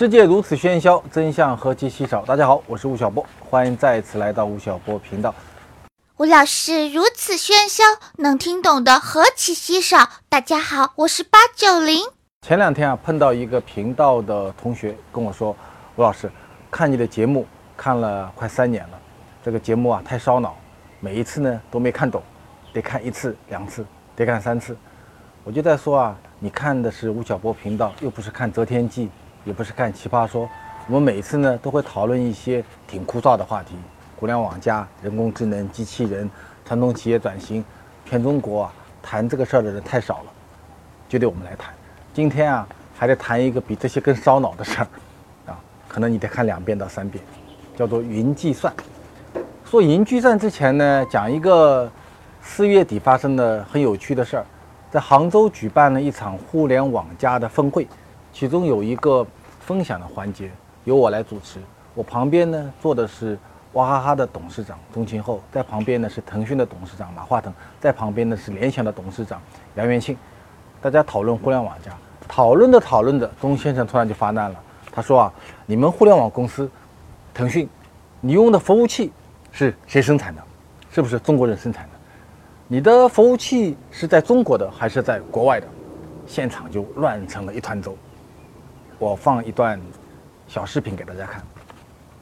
世界如此喧嚣，真相何其稀少。大家好，我是吴晓波，欢迎再次来到吴晓波频道。吴老师如此喧嚣，能听懂的何其稀少。大家好，我是八九零。前两天啊，碰到一个频道的同学跟我说：“吴老师，看你的节目看了快三年了，这个节目啊太烧脑，每一次呢都没看懂，得看一次、两次，得看三次。”我就在说啊，你看的是吴晓波频道，又不是看《择天记》。也不是看奇葩说，我们每次呢都会讨论一些挺枯燥的话题，互联网加、人工智能、机器人、传统企业转型，全中国啊谈这个事儿的人太少了，就得我们来谈。今天啊还得谈一个比这些更烧脑的事儿，啊，可能你得看两遍到三遍，叫做云计算。说云计算之前呢，讲一个四月底发生的很有趣的事儿，在杭州举办了一场互联网加的峰会。其中有一个分享的环节由我来主持，我旁边呢坐的是娃哈哈的董事长钟庆后，在旁边呢是腾讯的董事长马化腾，在旁边呢是联想的董事长杨元庆，大家讨论互联网加，讨论着讨论着，钟先生突然就发难了，他说啊，你们互联网公司，腾讯，你用的服务器是谁生产的？是不是中国人生产的？你的服务器是在中国的还是在国外的？现场就乱成了一团糟。我放一段小视频给大家看。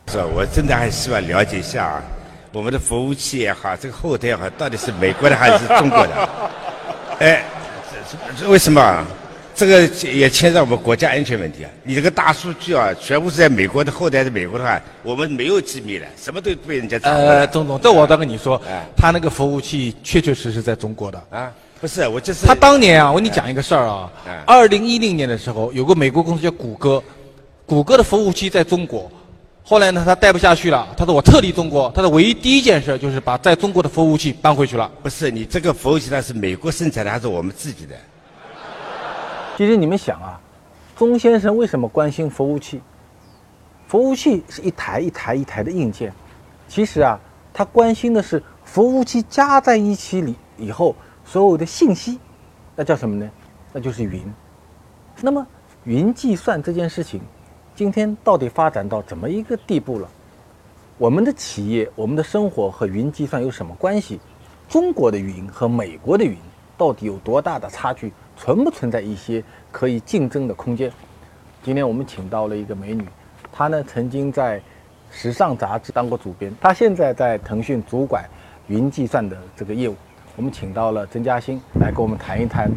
是，我真的还希望了解一下啊，我们的服务器也好，这个后台也好，到底是美国的还是中国的？哎，这这为什么？这个也牵涉我们国家安全问题啊！你这个大数据啊，全部是在美国的后台，是美国的话，我们没有机密的，什么都被人家掌握呃，钟总，这我倒跟你说，他那个服务器确确实实在中国的啊。不是，我就是他当年啊，我跟你讲一个事儿啊。二零一零年的时候，有个美国公司叫谷歌，谷歌的服务器在中国。后来呢，他待不下去了，他说我撤离中国。他的唯一第一件事就是把在中国的服务器搬回去了。不是，你这个服务器它是美国生产的还是我们自己的？其实你们想啊，钟先生为什么关心服务器？服务器是一台一台一台的硬件，其实啊，他关心的是服务器加在一起里以后。所有的信息，那叫什么呢？那就是云。那么，云计算这件事情，今天到底发展到怎么一个地步了？我们的企业、我们的生活和云计算有什么关系？中国的云和美国的云到底有多大的差距？存不存在一些可以竞争的空间？今天我们请到了一个美女，她呢曾经在时尚杂志当过主编，她现在在腾讯主管云计算的这个业务。我们请到了曾嘉欣来跟我们谈一谈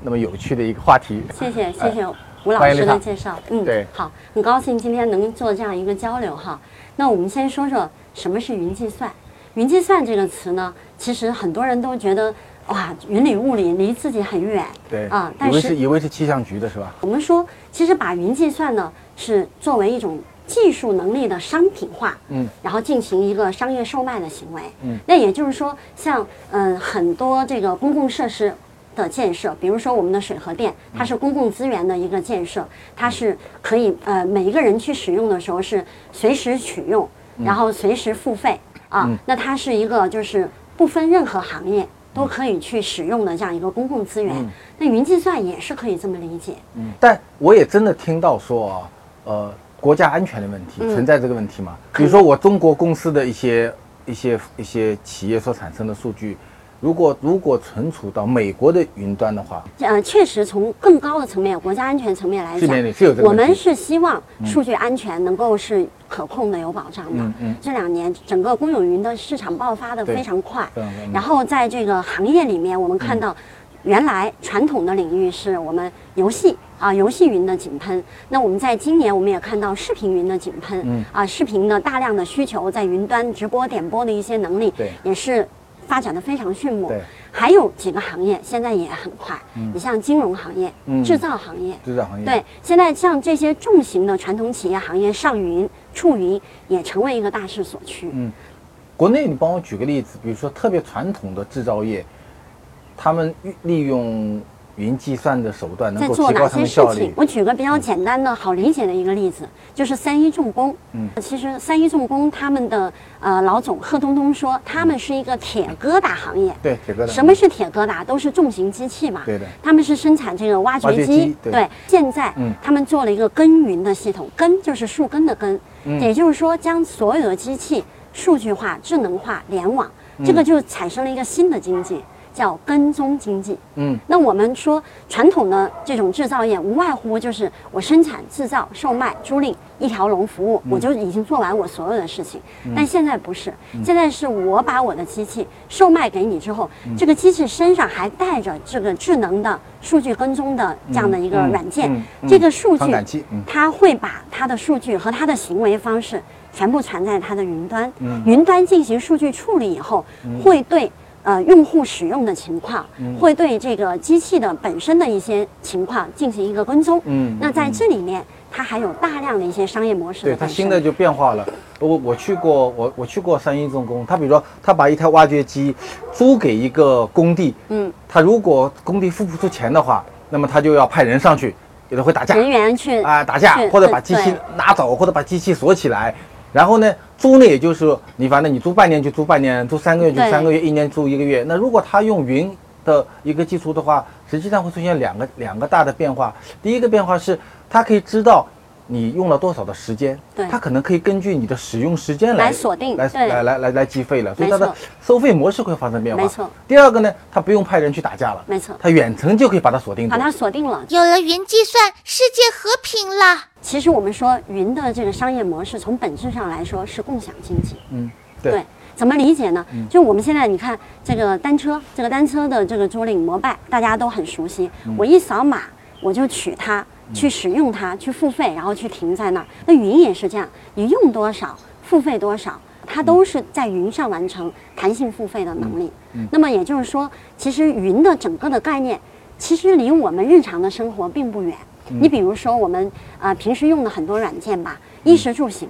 那么有趣的一个话题。谢谢谢谢吴老师的介绍。嗯，对，好，很高兴今天能做这样一个交流哈。那我们先说说什么是云计算。云计算这个词呢，其实很多人都觉得哇，云里雾里，离自己很远。对啊，以为是以为是气象局的是吧？我们说，其实把云计算呢是作为一种。技术能力的商品化，嗯，然后进行一个商业售卖的行为，嗯，那也就是说，像嗯很多这个公共设施的建设，比如说我们的水和电，它是公共资源的一个建设，它是可以呃每一个人去使用的时候是随时取用，然后随时付费啊，那它是一个就是不分任何行业都可以去使用的这样一个公共资源。那云计算也是可以这么理解，嗯，但我也真的听到说啊，呃。国家安全的问题存在这个问题吗？比如说我中国公司的一些一些一些企业所产生的数据，如果如果存储到美国的云端的话，呃，确实从更高的层面，国家安全层面来讲，我们是希望数据安全能够是可控的、有保障的。嗯嗯。这两年整个公有云的市场爆发的非常快，然后在这个行业里面，我们看到。原来传统的领域是我们游戏啊，游戏云的井喷。那我们在今年，我们也看到视频云的井喷。嗯啊，视频的大量的需求，在云端直播点播的一些能力，对，也是发展的非常迅猛。对，还有几个行业现在也很快。嗯，你像金融行业、制造行业、制造行业。对，现在像这些重型的传统企业行业上云、触云，也成为一个大势所趋。嗯，国内你帮我举个例子，比如说特别传统的制造业。他们利用云计算的手段能在做哪够提高他些事们效率？？情我举个比较简单的、好理解的一个例子，就是三一重工。嗯，其实三一重工他们的呃老总贺东东说，他们是一个铁疙瘩行业。对，铁疙瘩。什么是铁疙瘩？都是重型机器嘛。对的他们是生产这个挖掘机对现在嗯他们做了一个耕耘的系统，耕就是树根的根，嗯也就是说将所有的机器数据化、智能化、联网，嗯这个就产生了一个新的经济，叫跟踪经济。嗯，那我们说传统的这种制造业，无外乎就是我生产、制造、售卖、租赁一条龙服务，我就已经做完我所有的事情。但现在不是，现在是我把我的机器售卖给你之后，这个机器身上还带着这个智能的数据跟踪的这样的一个嗯软件，这个数据它会把它的数据和它的行为方式全部传在它的云端，嗯。云端进行数据处理以后，会对呃用户使用的情况，嗯会对这个机器的本身的一些情况进行一个跟踪。嗯那在这里面，它还有大量的一些商业模式对。它新的就变化了。我我去过，我我去过三一重工，他比如说他把一台挖掘机租给一个工地，嗯，他如果工地付不出钱的话，那么他就要派人上去，有的会打架人员去啊、打架或者把机器拿走，或者把机器锁起来。然后呢，租呢，也就是你反正你租半年就租半年，租三个月就三个月，一年租一个月。那如果他用云的一个技术的话，实际上会出现两个两个大的变化。第一个变化是，他可以知道你用了多少的时间，对它可能可以根据你的使用时间来来锁定来来来来来计费了，所以它的收费模式会发生变化。没错。第二个呢，他不用派人去打架了，没错它远程就可以把它锁定住把。它锁定了。有了云计算，世界和平了。其实我们说云的这个商业模式，从本质上来说是共享经济。嗯，对，对，怎么理解呢？就我们现在你看这个单车，这个单车的这个租赁摩拜，大家都很熟悉。我一扫码，我就取它，去使用它，去付费，然后去停在那儿。那云也是这样，你用多少，付费多少，它都是在云上完成弹性付费的能力。那么也就是说，其实云的整个的概念，其实离我们日常的生活并不远。你比如说我们啊、呃平时用的很多软件吧，衣食住行，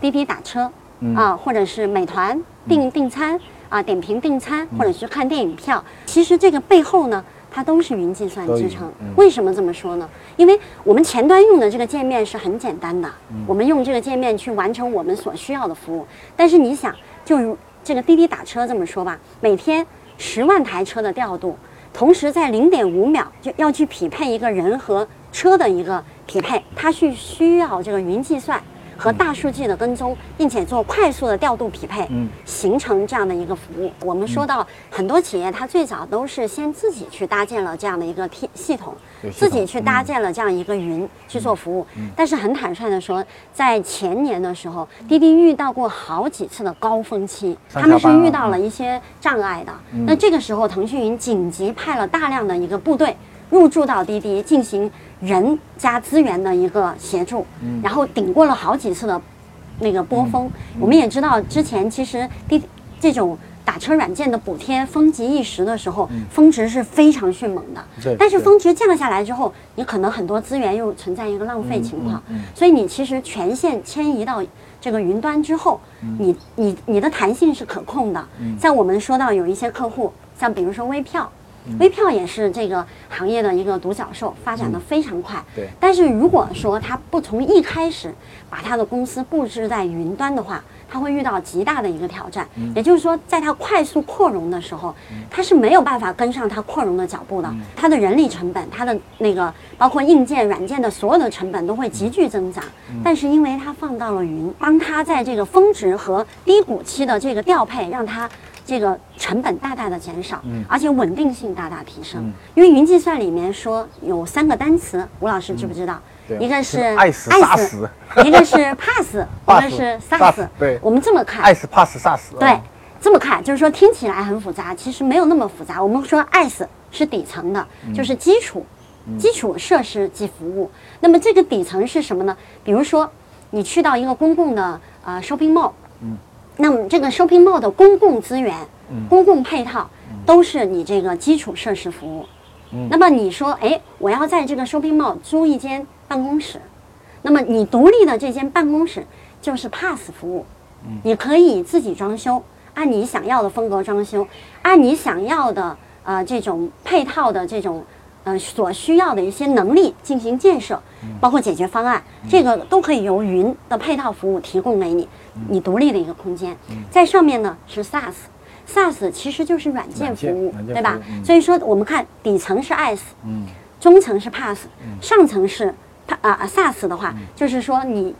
滴滴打车，啊，或者是美团订订餐啊，点评订餐，或者是看电影票，其实这个背后呢，它都是云计算支撑嗯。为什么这么说呢？因为我们前端用的这个界面是很简单的，我们用这个界面去完成我们所需要的服务。但是你想，就如这个滴滴打车这么说吧，每天十万台车的调度，同时在零点五秒就要去匹配一个人和车的一个匹配，它是需要这个云计算。和大数据的跟踪，并且做快速的调度匹配，嗯形成这样的一个服务。我们说到很多企业，它最早都是先自己去搭建了这样的一个系系统自己去搭建了这样一个云去做服务。但是很坦率的说，在前年的时候，滴滴遇到过好几次的高峰期，他们是遇到了一些障碍的。那这个时候，腾讯云紧急派了大量的一个部队入驻到滴滴，进行人加资源的一个协助，然后顶过了好几次的那个波峰。我们也知道，之前其实滴这种打车软件的补贴风极一时的时候，峰值是非常迅猛的。但是峰值降下来之后，你可能很多资源又存在一个浪费情况，所以你其实全线迁移到这个云端之后，你你你的弹性是可控的。像我们说到有一些客户，像比如说微票。微票也是这个行业的一个独角兽，发展的非常快。对但是如果说它不从一开始把它的公司布置在云端的话，它会遇到极大的一个挑战。也就是说，在它快速扩容的时候，它是没有办法跟上它扩容的脚步的。它的人力成本，它的那个包括硬件、软件的所有的成本都会急剧增长。但是因为它放到了云，帮它在这个峰值和低谷期的这个调配，让它这个成本大大的减少，而且稳定性大大提升。因为云计算里面说有三个单词，吴老师知不知道？对一个是爱死杀死一个是 pass，一个是 pass，SaaS。对我们这么看，爱死怕死杀死。对啊，这么看就是说听起来很复杂，其实没有那么复杂。我们说 IaaS 是底层的，就是基础、基础设施及服务。那么这个底层是什么呢？比如说你去到一个公共的呃 shopping mall，那么这个 shopping mall 的公共资源、公共配套都是你这个基础设施服务。那么你说，哎，我要在这个 shopping mall 租一间办公室，那么你独立的这间办公室就是 Pass 服务，你可以自己装修，按你想要的风格装修，按你想要的呃这种配套的这种呃所需要的一些能力进行建设，包括解决方案，这个都可以由云的配套服务提供给你，你独立的一个空间。在上面呢是 SaaS。SaaS 其实就是软件服务，对吧所以说我们看底层是 IaaS，中层是 PaaS，上层是 Pa 啊 SaaS 的话，就是说你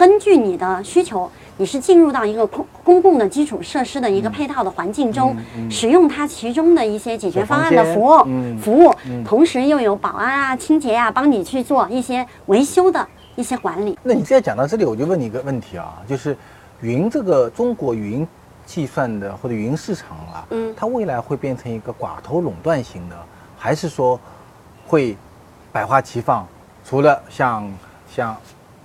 根据你的需求，你是进入到一个公公共的基础设施的一个配套的环境中，使用它其中的一些解决方案的服务嗯。服务，同时又有保安啊、清洁啊，帮你去做一些维修的一些管理。那你现在讲到这里，我就问你一个问题啊，就是云这个中国云计算的或者云市场啊，嗯。它未来会变成一个寡头垄断型的，还是说会百花齐放？除了像像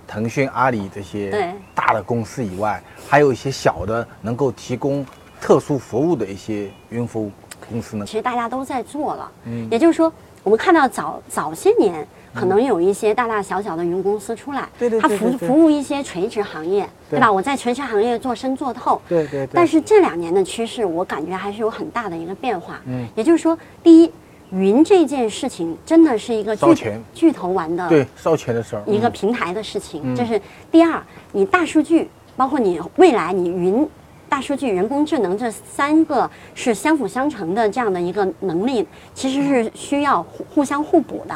腾讯、阿里这些对大的公司以外，还有一些小的能够提供特殊服务的一些云服务公司呢其？实大家都在做了。嗯，也就是说，我们看到早早些年可能有一些大大小小的云公司出来，对对它服对对对服务一些垂直行业，对对吧？我在垂直行业做深做透。对对对但是这两年的趋势，我感觉还是有很大的一个变化。嗯，也就是说，第一，云这件事情真的是一个巨烧钱。巨头玩的对烧钱的事儿，嗯一个平台的事情，这是第二。你大数据，包括你未来你云、大数据、人工智能这三个是相辅相成的这样的一个能力，其实是需要互互相互补的。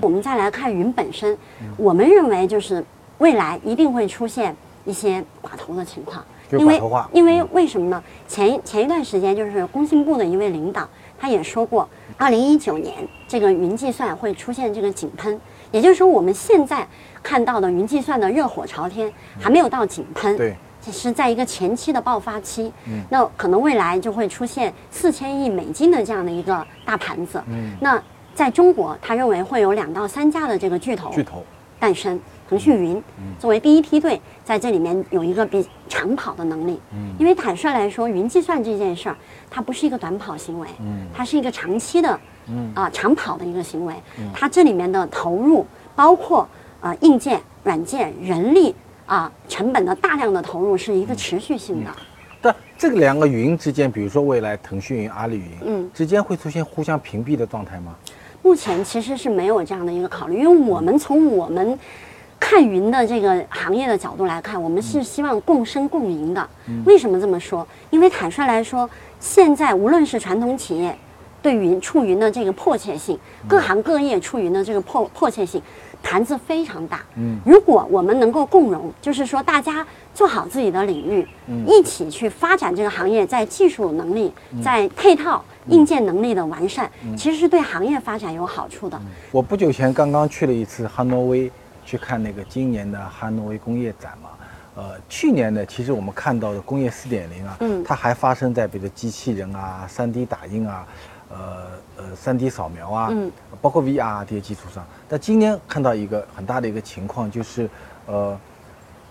我们再来看云本身，我们认为就是未来一定会出现一些寡头的情况，因为因为为什么呢？前前一段时间就是工信部的一位领导，他也说过，二零一九年这个云计算会出现这个井喷，也就是说我们现在看到的云计算的热火朝天，还没有到井喷。对。只是在一个前期的爆发期，嗯那可能未来就会出现四千亿美金的这样的一个大盘子。嗯那在中国，他认为会有两到三家的这个巨头巨头。诞生。腾讯云作为第一梯队，在这里面有一个比长跑的能力。因为坦率来说，云计算这件事儿，它不是一个短跑行为，它是一个长期的，啊、长跑的一个行为。它这里面的投入，包括啊、硬件、软件、人力啊、成本的大量的投入，是一个持续性的。但这个两个云之间，比如说未来腾讯云、阿里云，嗯之间会出现互相屏蔽的状态吗？目前其实是没有这样的一个考虑，因为我们从我们看云的这个行业的角度来看，我们是希望共生共赢的。为什么这么说？因为坦率来说，现在无论是传统企业对云触云的这个迫切性，各行各业触云的这个迫迫切性，盘子非常大。嗯，如果我们能够共融，就是说大家做好自己的领域，一起去发展这个行业，在技术能力、在配套、硬件能力的完善，其实是对行业发展有好处的。我不久前刚刚去了一次汉诺威，去看那个今年的汉诺威工业展嘛。呃，去年呢，其实我们看到的工业四点零啊，嗯它还发生在比如机器人啊、三 D 打印啊、呃呃三 D 扫描啊，嗯包括 VR 这些基础上。但今年看到一个很大的一个情况，就是呃，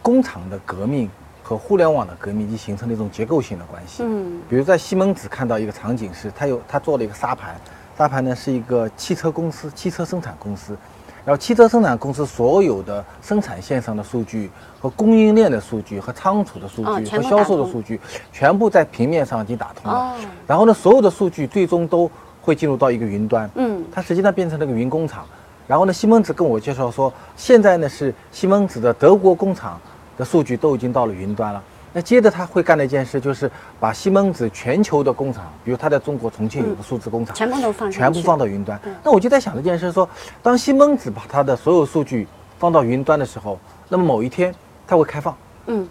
工厂的革命和互联网的革命已经形成了一种结构性的关系。嗯比如在西门子看到一个场景是，他有他做了一个沙盘，沙盘呢是一个汽车公司，汽车生产公司，然后汽车生产公司所有的生产线上的数据和供应链的数据和仓储的数哦据和销售的数据，全部在平面上已经打通了。哦然后呢，所有的数据最终都会进入到一个云端。嗯它实际上变成了一个云工厂。然后呢，西门子跟我介绍说，现在呢是西门子的德国工厂的数据都已经到了云端了。那接着他会干的一件事，就是把西门子全球的工厂，比如他在中国重庆有个数字工厂，全部都放全部放到云端。那我就在想这件事说，当西门子把它的所有数据放到云端的时候，那么某一天它会开放，嗯，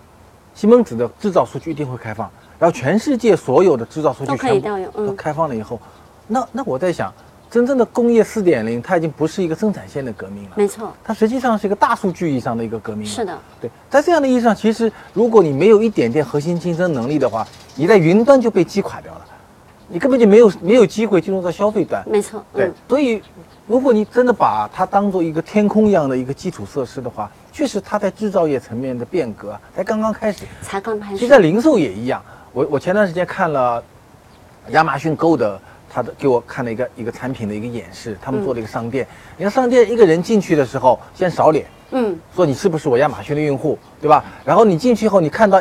西门子的制造数据一定会开放，然后全世界所有的制造数据都可以全部都开放了以后，那那我在想，真正的工业四点零，它已经不是一个生产线的革命了，没错，它实际上是一个大数据意义上的一个革命了。是的，对，在这样的意义上，其实如果你没有一点点核心竞争能力的话，你在云端就被击垮掉了，你根本就没有没有机会进入到消费端。没错，对嗯，，所以如果你真的把它当做一个天空一样的一个基础设施的话，确实它在制造业层面的变革啊才刚刚开始。才刚开始其实，在零售也一样。我我前段时间看了亚马逊 Go 的，他的给我看了一个一个产品的一个演示，他们做了一个商店。你看商店一个人进去的时候，先扫脸，嗯，说你是不是我亚马逊的用户，对吧？然后你进去以后，你看到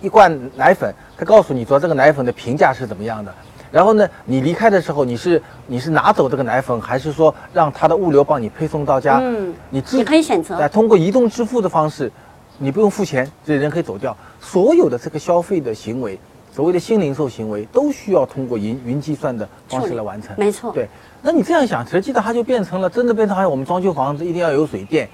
一罐奶粉，他告诉你说这个奶粉的评价是怎么样的，然后呢，你离开的时候，你是你是拿走这个奶粉，还是说让他的物流帮你配送到家？嗯你自你可以选择哎，通过移动支付的方式，你不用付钱，这人可以走掉。所有的这个消费的行为，所谓的新零售行为，都需要通过云云计算的方式来完成。没错对，那你这样想，实际上它就变成了真的变成好像我们装修房子一定要有水电，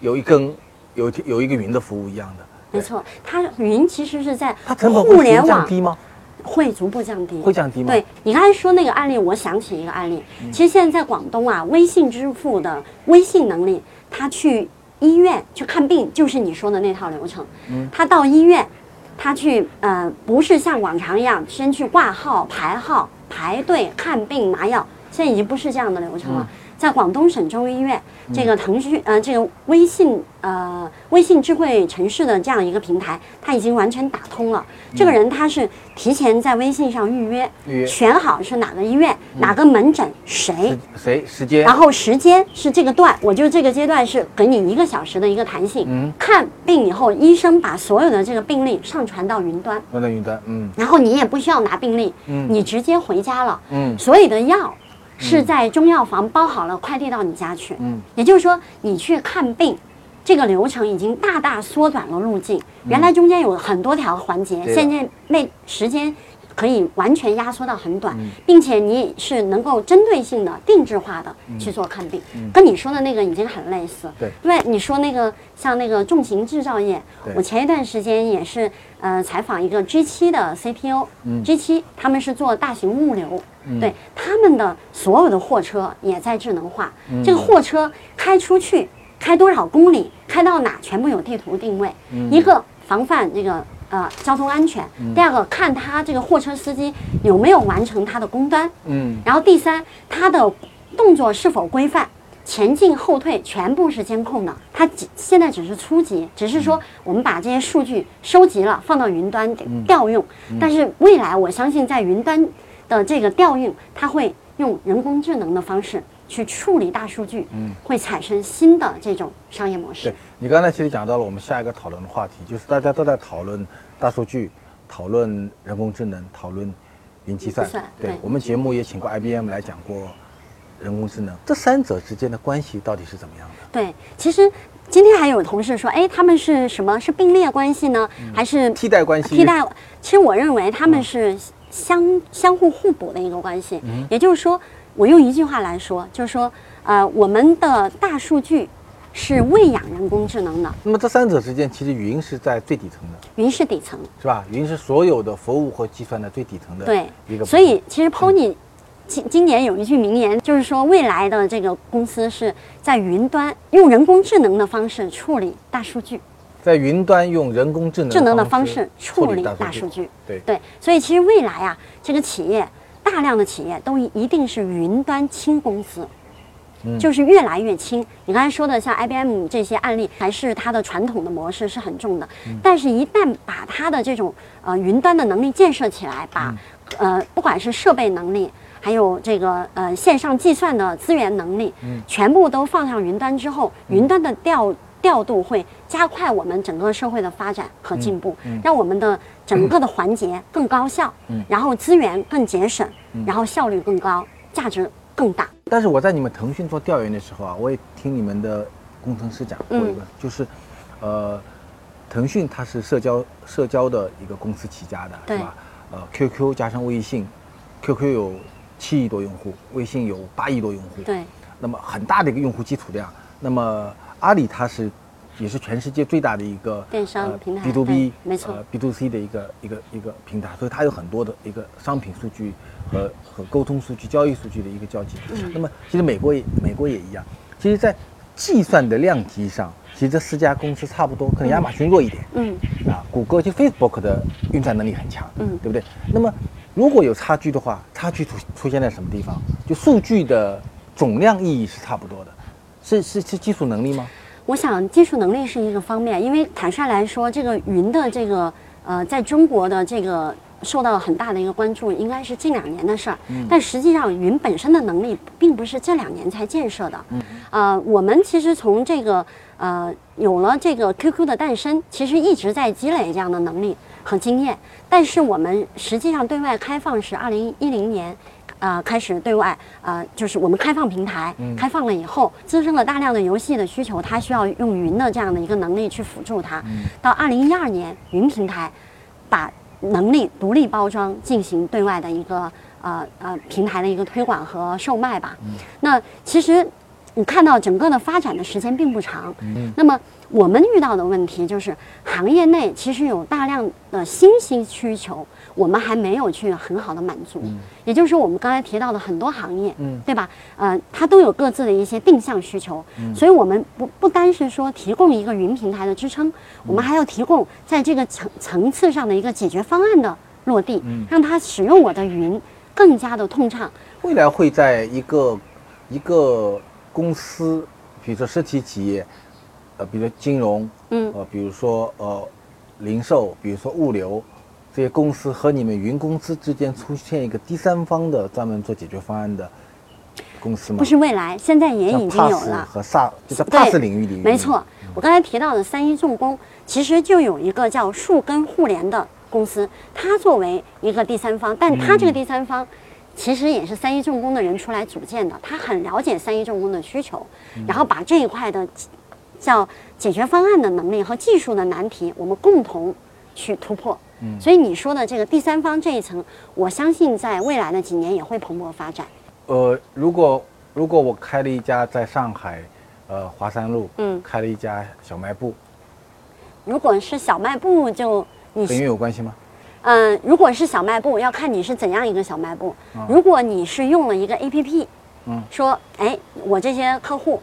有一根有有一个云的服务一样的。没错，它云其实是在它成本互会联网降低吗？会逐步降低，会降低吗？对你刚才说那个案例，我想起一个案例。嗯其实现在在广东啊，微信支付的微信能力，他去医院去看病，就是你说的那套流程。嗯他到医院，他去呃，不是像往常一样先去挂号、排号、排队看病拿药，现在已经不是这样的流程了。在广东省中医院，这个腾讯呃，这个微信呃微信智慧城市的这样一个平台，它已经完全打通了。这个人他是提前在微信上预约，预约选好是哪个医院、哪个门诊、谁，谁时间？然后时间是这个段，我就这个阶段是给你一个小时的一个弹性。嗯看病以后，医生把所有的这个病例上传到云端，传到云端，嗯然后你也不需要拿病历，嗯你直接回家了。嗯所有的药是在中药房包好了，快递到你家去。嗯，也就是说，你去看病。这个流程已经大大缩短了路径，原来中间有很多条环节，嗯现在那时间可以完全压缩到很短，嗯并且你是能够针对性的、定制化的去做看病，跟你说的那个已经很类似。嗯对因为你说那个像那个重型制造业，我前一段时间也是呃采访一个 G 七的 CPO，G 嗯7他们是做大型物流，对他们的所有的货车也在智能化，嗯这个货车开出去开多少公里，开到哪全部有地图定位，嗯一个防范这个。呃，交通安全。第二个，看他这个货车司机有没有完成他的工单。嗯然后第三，他的动作是否规范，前进后退全部是监控的。它只现在只是初级，只是说我们把这些数据收集了，放到云端给调用。但是未来，我相信在云端的这个调用，它会用人工智能的方式去处理大数据，嗯会产生新的这种商业模式对。你刚才其实讲到了我们下一个讨论的话题，就是大家都在讨论大数据，讨论人工智能，讨论云计算。对我们节目也请过 IBM 来讲过人工智能，这三者之间的关系到底是怎么样的？对，其实今天还有同事说，哎，他们是什么？是并列关系呢，还是替代关系？替代，其实我认为他们是相相互互补的一个关系。也就是说，我用一句话来说，就是说，呃，我们的大数据是喂养人工智能的，那么这三者之间，其实云是在最底层的，云是底层。是吧？云是所有的服务和计算的最底层的对一个。所以其实 Pony 今今年有一句名言，就是说未来的这个公司是在云端用人工智能的方式处理大数据。在云端用人工智能智能的方式处理大大数据。对对，所以其实未来啊，这个企业大量的企业都一一定是云端轻公司。嗯就是越来越轻。你刚才说的像 IBM 这些案例，还是它的传统的模式是很重的。嗯但是，一旦把它的这种呃云端的能力建设起来，把、嗯呃不管是设备能力，还有这个呃线上计算的资源能力，嗯全部都放上云端之后，云端的调调度会加快我们整个社会的发展和进步，让我们的整个的环节更高效，然后资源更节省，然后效率更高，价值更大。但是我在你们腾讯做调研的时候啊，我也听你们的工程师讲过一个，就是，呃，腾讯它是社交社交的一个公司起家的，对是吧？呃，QQ 加上微信，QQ 有七亿多用户，微信有八亿多用户，对，那么很大的一个用户基础量。那么阿里它是也是全世界最大的一个电商平台 B to B 没错呃 B to C 的一个一个一个平台，所以它有很多的一个商品数据和和沟通数据、交易数据的一个交集。嗯那么其实美国也美国也一样，其实，在计算的量级上，其实这四家公司差不多，可能亚马逊弱一点。嗯，啊，谷歌就 Facebook 的运算能力很强，嗯对不对？那么如果有差距的话，差距出出现在什么地方？就数据的总量意义是差不多的，是是是技术能力吗？我想技术能力是一个方面，因为坦率来说，这个云的这个呃，在中国的这个受到很大的一个关注，应该是近两年的事儿。但实际上，云本身的能力并不是这两年才建设的。呃，我们其实从这个呃有了这个 QQ 的诞生，其实一直在积累这样的能力。和经验。但是我们实际上对外开放是二零一零年。呃，开始对外，呃，就是我们开放平台，开放了以后，滋生了大量的游戏的需求，它需要用云的这样的一个能力去辅助它。到二零一二年，云平台把能力独立包装，进行对外的一个呃呃平台的一个推广和售卖吧。那其实你看到整个的发展的时间并不长。那么我们遇到的问题就是，行业内其实有大量的新兴需求。我们还没有去很好的满足，也就是说，我们刚才提到的很多行业，对吧？呃，它都有各自的一些定向需求，所以我们不不单是说提供一个云平台的支撑，我们还要提供在这个层层次上的一个解决方案的落地，让它使用我的云更加的通畅。未来会在一个一个公司，比如说实体企业，呃，比如说金融，嗯，呃，比如说呃零售，比如说物流。这些公司和你们云公司之间出现一个第三方的专门做解决方案的公司吗？不是未来，现在也已经有了。和 SaaS 就在 PaaS 领域里面。没错，我刚才提到的三一重工，其实就有一个叫树根互联的公司，它作为一个第三方，但它这个第三方其实也是三一重工的人出来组建的，他很了解三一重工的需求，然后把这一块的叫解决方案的能力和技术的难题，我们共同去突破。所以你说的这个第三方这一层，我相信在未来的几年也会蓬勃发展。呃，如果如果我开了一家在上海，呃，华山路，嗯，开了一家小卖部。如果是小卖部，就你跟云有关系吗？嗯，如果是小卖部，要看你是怎样一个小卖部。如果你是用了一个 APP，嗯，说，哎，我这些客户，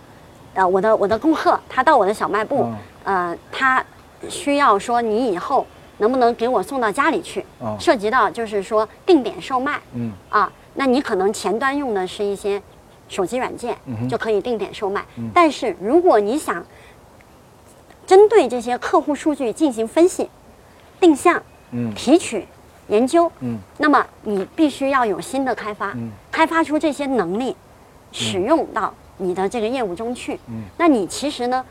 呃，我的我的顾客，他到我的小卖部，呃，他需要说你以后。能不能给我送到家里去？涉及到就是说定点售卖，嗯。啊，那你可能前端用的是一些手机软件，就可以定点售卖。但是如果你想针对这些客户数据进行分析、定向、嗯。提取、研究，嗯，那么你必须要有新的开发，开发出这些能力，使用到你的这个业务中去。嗯，那你其实呢？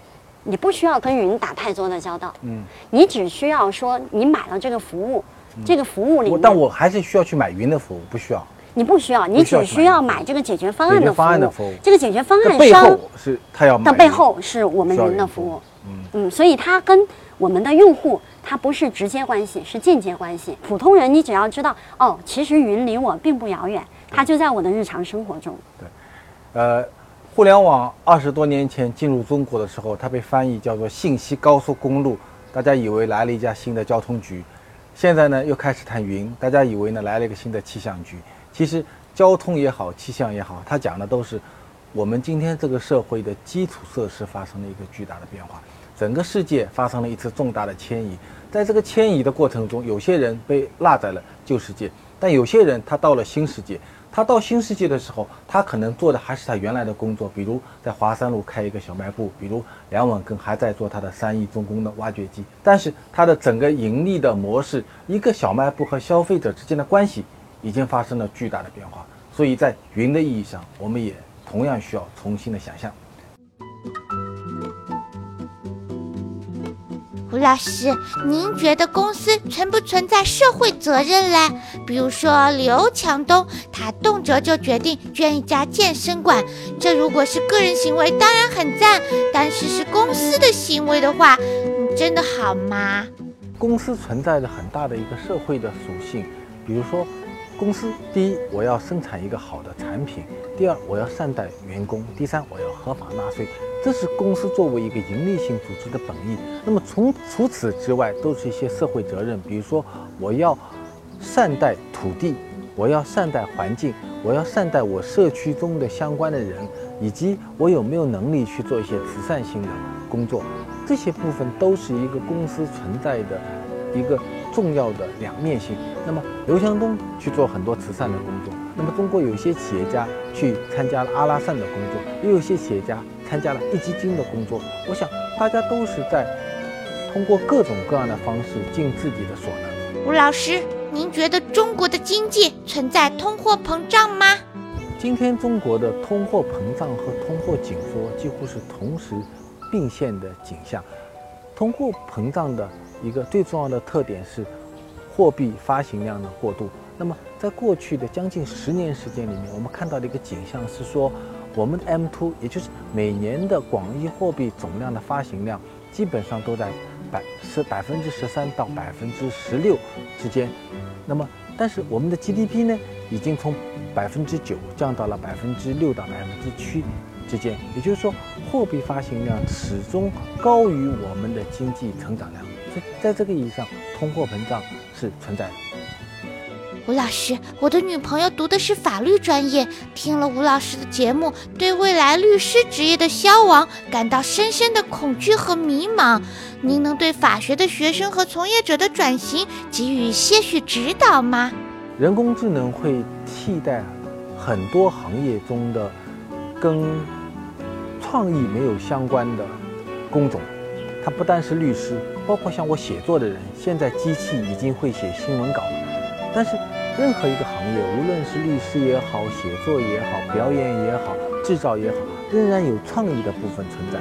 你不需要跟云打太多的交道，嗯，你只需要说你买了这个服务，这个服务里面，但我还是需要去买云的服务，不需要。你不需要，你只需要买这个解决方案的服务。这个解决方案背后是他要的背后是我们云的服务，嗯嗯，所以它跟我们的用户它不是直接关系，是间接关系。普通人你只要知道，哦，其实云离我并不遥远，它就在我的日常生活中。对，呃。互联网二十多年前进入中国的时候，它被翻译叫做信息高速公路，大家以为来了一家新的交通局。现在呢，又开始谈云，大家以为呢来了一个新的气象局。其实交通也好，气象也好，它讲的都是我们今天这个社会的基础设施发生了一个巨大的变化，整个世界发生了一次重大的迁移。在这个迁移的过程中，有些人被落在了旧世界，但有些人他到了新世界。他到新世界的时候，他可能做的还是他原来的工作，比如在华山路开一个小卖部，比如梁稳根还在做他的三亿重工的挖掘机。但是他的整个盈利的模式，一个小卖部和消费者之间的关系已经发生了巨大的变化。所以在云的意义上，我们也同样需要重新的想象。老师，您觉得公司存不存在社会责任嘞？比如说刘强东，他动辄就决定捐一家健身馆，这如果是个人行为，当然很赞；但是是公司的行为的话，你真的好吗？公司存在着很大的一个社会的属性，比如说，公司第一，我要生产一个好的产品；第二，我要善待员工；第三，我要合法纳税。这是公司作为一个盈利性组织的本意。那么从除此之外，都是一些社会责任，比如说我要善待土地，我要善待环境，我要善待我社区中的相关的人，以及我有没有能力去做一些慈善性的工作。这些部分都是一个公司存在的一个重要的两面性。那么刘强东去做很多慈善的工作，那么中国有些企业家去参加了阿拉善的工作，也有些企业家。参加了壹基金的工作，我想大家都是在通过各种各样的方式尽自己的所能。吴老师，您觉得中国的经济存在通货膨胀吗？今天中国的通货膨胀和通货紧缩几乎是同时并线的景象。通货膨胀的一个最重要的特点是，货币发行量的过渡。那么，在过去的将近十年时间里面，我们看到的一个景象是说，我们的 M2，也就是每年的广义货币总量的发行量，基本上都在百是百分之十三到百分之十六之间。那么，但是我们的 GDP 呢，已经从百分之九降到了百分之六到百分之七之间。也就是说，货币发行量始终高于我们的经济成长量。所以，在这个意义上，通货膨胀是存在的。吴老师，我的女朋友读的是法律专业，听了吴老师的节目，对未来律师职业的消亡感到深深的恐惧和迷茫。您能对法学的学生和从业者的转型给予些许指导吗？人工智能会替代很多行业中的跟创意没有相关的工种，它不单是律师，包括像我写作的人，现在机器已经会写新闻稿了，但是。任何一个行业，无论是律师也好，写作也好，表演也好，制造也好，仍然有创意的部分存在。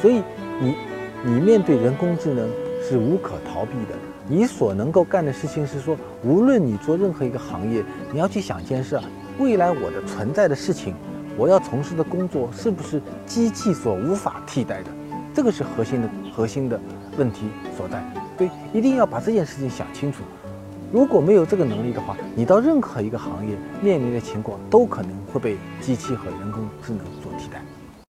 所以，你你面对人工智能是无可逃避的。你所能够干的事情是说，无论你做任何一个行业，你要去想一件事：未来我的存在的事情，我要从事的工作，是不是机器所无法替代的？这个是核心的核心的问题所在。所以，一定要把这件事情想清楚。如果没有这个能力的话，你到任何一个行业面临的情况都可能会被机器和人工智能。